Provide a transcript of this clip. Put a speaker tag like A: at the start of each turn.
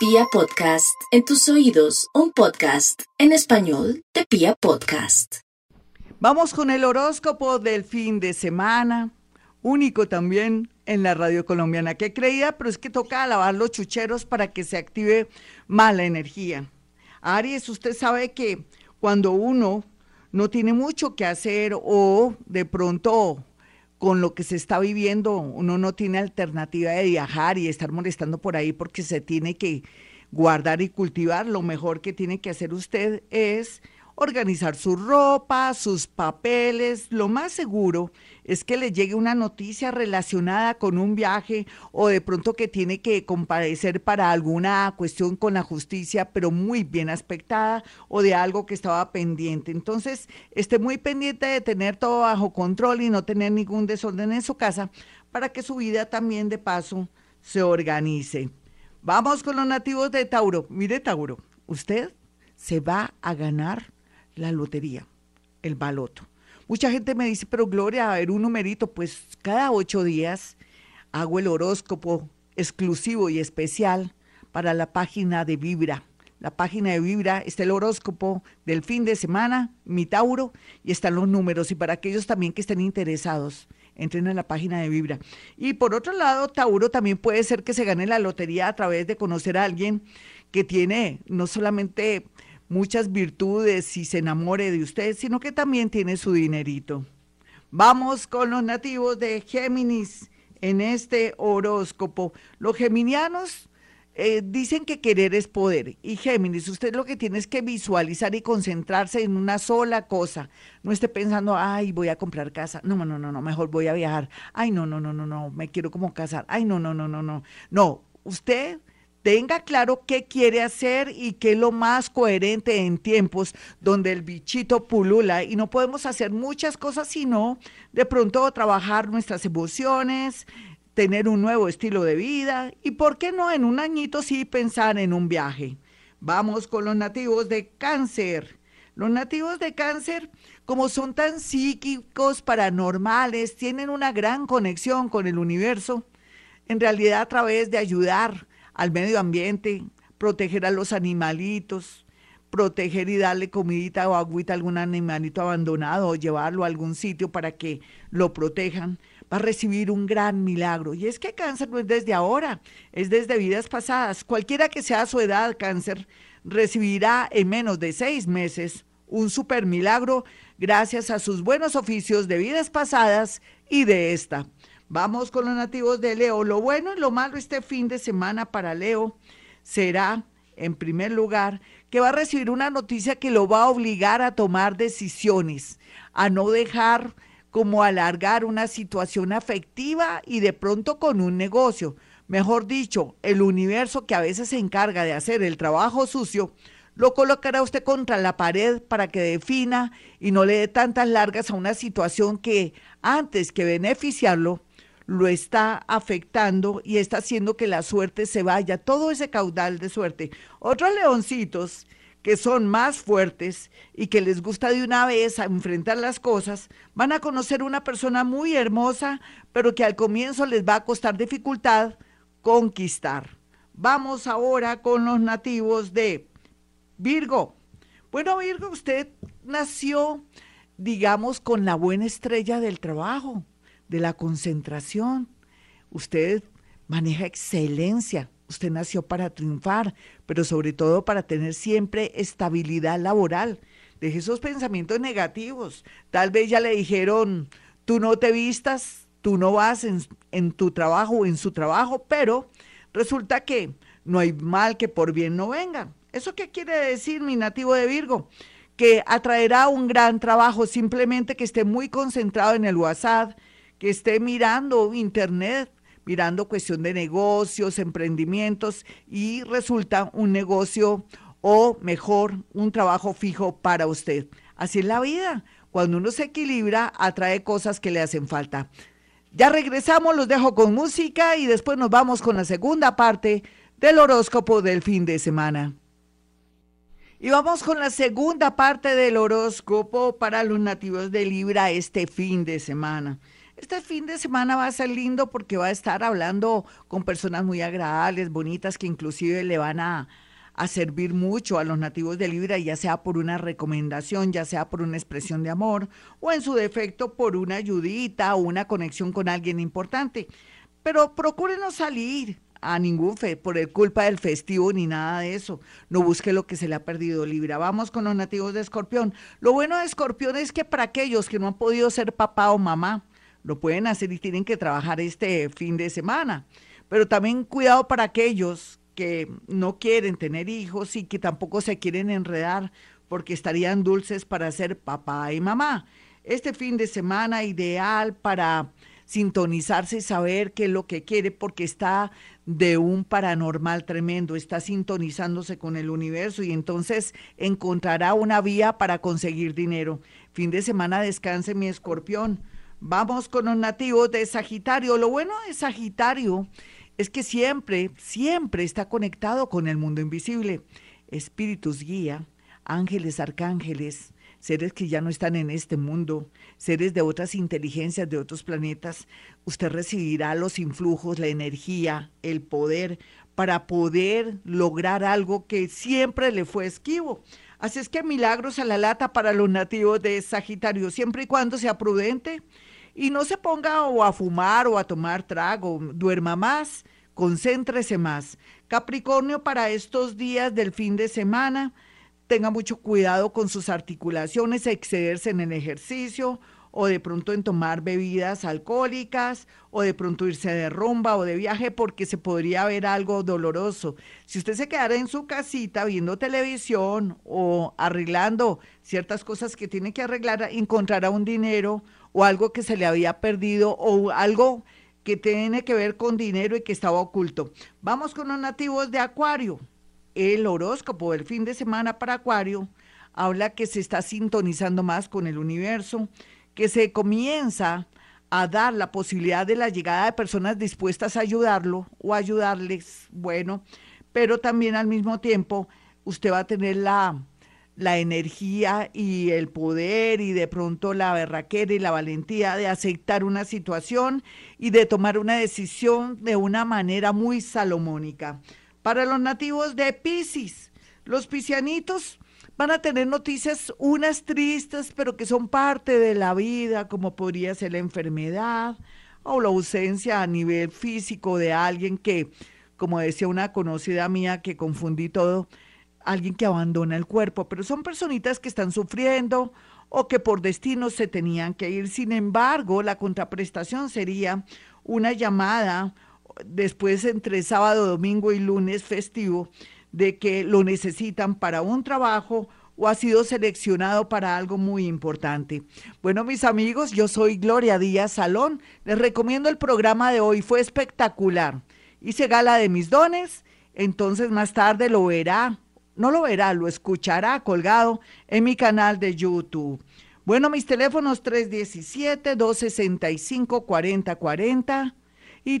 A: Pia Podcast, en tus oídos, un podcast en español de Pia Podcast.
B: Vamos con el horóscopo del fin de semana, único también en la radio colombiana. que creía? Pero es que toca lavar los chucheros para que se active mala energía. Aries, usted sabe que cuando uno no tiene mucho que hacer o de pronto con lo que se está viviendo, uno no tiene alternativa de viajar y estar molestando por ahí porque se tiene que guardar y cultivar, lo mejor que tiene que hacer usted es organizar su ropa, sus papeles. Lo más seguro es que le llegue una noticia relacionada con un viaje o de pronto que tiene que comparecer para alguna cuestión con la justicia, pero muy bien aspectada o de algo que estaba pendiente. Entonces, esté muy pendiente de tener todo bajo control y no tener ningún desorden en su casa para que su vida también de paso se organice. Vamos con los nativos de Tauro. Mire, Tauro, usted se va a ganar la lotería, el baloto. Mucha gente me dice, pero Gloria, a ver un numerito, pues cada ocho días hago el horóscopo exclusivo y especial para la página de Vibra. La página de Vibra está el horóscopo del fin de semana, mi Tauro, y están los números. Y para aquellos también que estén interesados, entren a la página de Vibra. Y por otro lado, Tauro también puede ser que se gane la lotería a través de conocer a alguien que tiene no solamente muchas virtudes y se enamore de usted, sino que también tiene su dinerito. Vamos con los nativos de Géminis en este horóscopo. Los geminianos eh, dicen que querer es poder. Y Géminis, usted lo que tiene es que visualizar y concentrarse en una sola cosa. No esté pensando, ay, voy a comprar casa. No, no, no, no, mejor voy a viajar. Ay, no, no, no, no, no, me quiero como casar. Ay, no, no, no, no, no. No, usted tenga claro qué quiere hacer y qué es lo más coherente en tiempos donde el bichito pulula y no podemos hacer muchas cosas sino de pronto trabajar nuestras emociones, tener un nuevo estilo de vida y por qué no en un añito sí pensar en un viaje. Vamos con los nativos de cáncer. Los nativos de cáncer, como son tan psíquicos, paranormales, tienen una gran conexión con el universo, en realidad a través de ayudar al medio ambiente, proteger a los animalitos, proteger y darle comidita o agüita a algún animalito abandonado o llevarlo a algún sitio para que lo protejan, va a recibir un gran milagro. Y es que cáncer no es desde ahora, es desde vidas pasadas. Cualquiera que sea su edad, cáncer, recibirá en menos de seis meses un super milagro gracias a sus buenos oficios de vidas pasadas y de esta. Vamos con los nativos de Leo. Lo bueno y lo malo este fin de semana para Leo será, en primer lugar, que va a recibir una noticia que lo va a obligar a tomar decisiones, a no dejar como alargar una situación afectiva y de pronto con un negocio. Mejor dicho, el universo que a veces se encarga de hacer el trabajo sucio, lo colocará usted contra la pared para que defina y no le dé tantas largas a una situación que antes que beneficiarlo, lo está afectando y está haciendo que la suerte se vaya, todo ese caudal de suerte. Otros leoncitos que son más fuertes y que les gusta de una vez enfrentar las cosas, van a conocer una persona muy hermosa, pero que al comienzo les va a costar dificultad conquistar. Vamos ahora con los nativos de Virgo. Bueno, Virgo, usted nació, digamos, con la buena estrella del trabajo de la concentración. Usted maneja excelencia. Usted nació para triunfar, pero sobre todo para tener siempre estabilidad laboral. Deje esos pensamientos negativos. Tal vez ya le dijeron, tú no te vistas, tú no vas en, en tu trabajo o en su trabajo, pero resulta que no hay mal que por bien no venga. ¿Eso qué quiere decir mi nativo de Virgo? Que atraerá un gran trabajo, simplemente que esté muy concentrado en el WhatsApp, que esté mirando internet, mirando cuestión de negocios, emprendimientos y resulta un negocio o mejor, un trabajo fijo para usted. Así es la vida. Cuando uno se equilibra, atrae cosas que le hacen falta. Ya regresamos, los dejo con música y después nos vamos con la segunda parte del horóscopo del fin de semana. Y vamos con la segunda parte del horóscopo para los nativos de Libra este fin de semana. Este fin de semana va a ser lindo porque va a estar hablando con personas muy agradables, bonitas, que inclusive le van a, a servir mucho a los nativos de Libra, ya sea por una recomendación, ya sea por una expresión de amor o en su defecto por una ayudita o una conexión con alguien importante. Pero procuren no salir a ningún fe por el culpa del festivo ni nada de eso. No busque lo que se le ha perdido Libra. Vamos con los nativos de Escorpión. Lo bueno de Escorpión es que para aquellos que no han podido ser papá o mamá, lo pueden hacer y tienen que trabajar este fin de semana. Pero también cuidado para aquellos que no quieren tener hijos y que tampoco se quieren enredar porque estarían dulces para ser papá y mamá. Este fin de semana ideal para sintonizarse y saber qué es lo que quiere porque está de un paranormal tremendo, está sintonizándose con el universo y entonces encontrará una vía para conseguir dinero. Fin de semana descanse mi escorpión. Vamos con los nativos de Sagitario. Lo bueno de Sagitario es que siempre, siempre está conectado con el mundo invisible. Espíritus guía, ángeles, arcángeles, seres que ya no están en este mundo, seres de otras inteligencias, de otros planetas, usted recibirá los influjos, la energía, el poder para poder lograr algo que siempre le fue esquivo. Así es que milagros a la lata para los nativos de Sagitario, siempre y cuando sea prudente y no se ponga o a fumar o a tomar trago, duerma más, concéntrese más. Capricornio para estos días del fin de semana, tenga mucho cuidado con sus articulaciones, excederse en el ejercicio o de pronto en tomar bebidas alcohólicas o de pronto irse de rumba o de viaje porque se podría ver algo doloroso. Si usted se quedara en su casita viendo televisión o arreglando ciertas cosas que tiene que arreglar, encontrará un dinero o algo que se le había perdido o algo que tiene que ver con dinero y que estaba oculto. Vamos con los nativos de Acuario el horóscopo del fin de semana para Acuario habla que se está sintonizando más con el universo, que se comienza a dar la posibilidad de la llegada de personas dispuestas a ayudarlo o ayudarles, bueno, pero también al mismo tiempo usted va a tener la, la energía y el poder y de pronto la berraquera y la valentía de aceptar una situación y de tomar una decisión de una manera muy salomónica. Para los nativos de Pisces, los piscianitos van a tener noticias unas tristes, pero que son parte de la vida, como podría ser la enfermedad o la ausencia a nivel físico de alguien que, como decía una conocida mía que confundí todo, alguien que abandona el cuerpo, pero son personitas que están sufriendo o que por destino se tenían que ir. Sin embargo, la contraprestación sería una llamada después entre sábado, domingo y lunes festivo, de que lo necesitan para un trabajo o ha sido seleccionado para algo muy importante. Bueno, mis amigos, yo soy Gloria Díaz Salón. Les recomiendo el programa de hoy, fue espectacular. Hice gala de mis dones, entonces más tarde lo verá, no lo verá, lo escuchará colgado en mi canal de YouTube. Bueno, mis teléfonos 317-265-4040 y